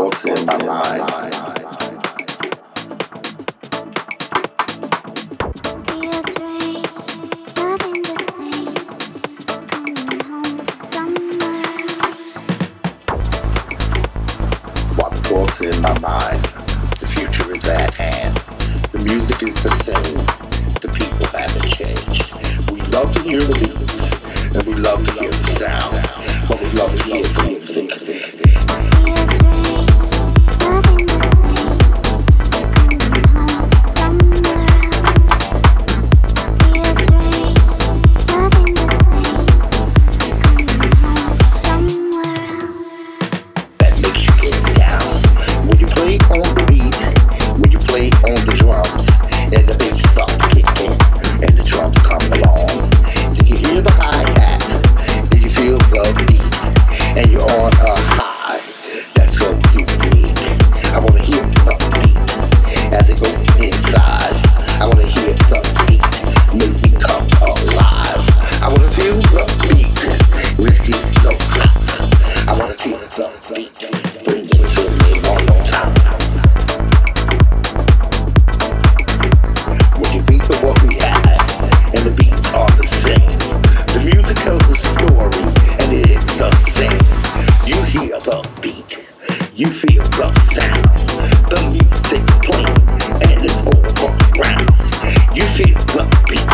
in my mind. In my mind, the future is. The music is the same, the people haven't changed. We love to hear the beats, and we love to hear the sound, but we love to hear the music. And you're on a feel the beat,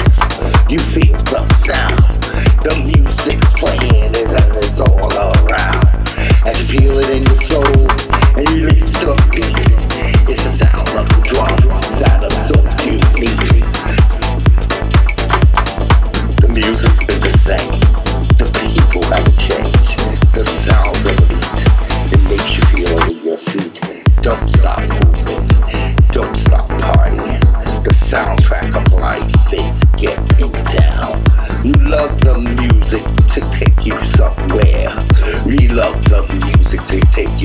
you feel the sound. The music's playing, and it's all around. As you feel it in your soul, and you it's the sound of the drums that. The music's been the same, the people haven't. The sounds of the beat, it makes you feel under your feet. Don't stop moving, don't stop partying. The soundtrack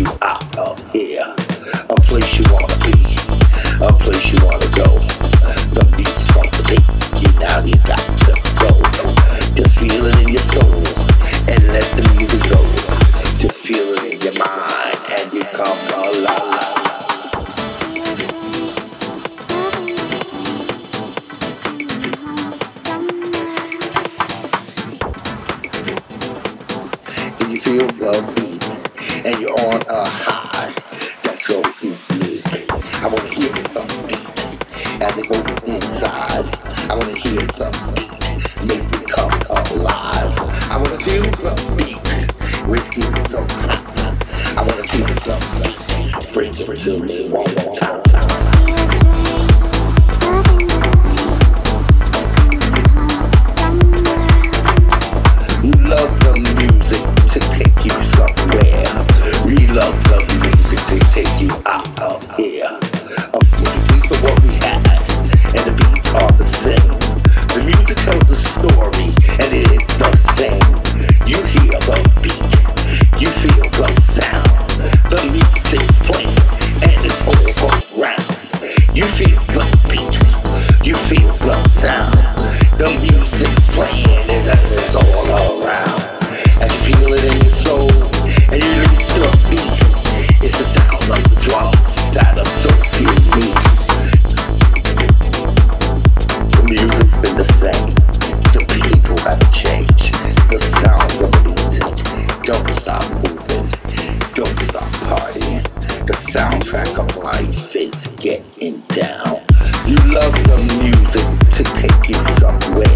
you out of here. A place you wanna be, a place you wanna go. The music's gonna take you now, you got to go. Just feel it in your soul and let the music go. Just feel it in your mind and you come and you're on a high. That's so unique. I wanna hear the beat as it goes inside. I wanna hear the beat make me come alive. I wanna feel the beat with it so hot. I wanna feel the beat. Bring it to me one more time. You love the music to take you somewhere. Tells a story, and it track of life is getting down. You love the music to take you somewhere.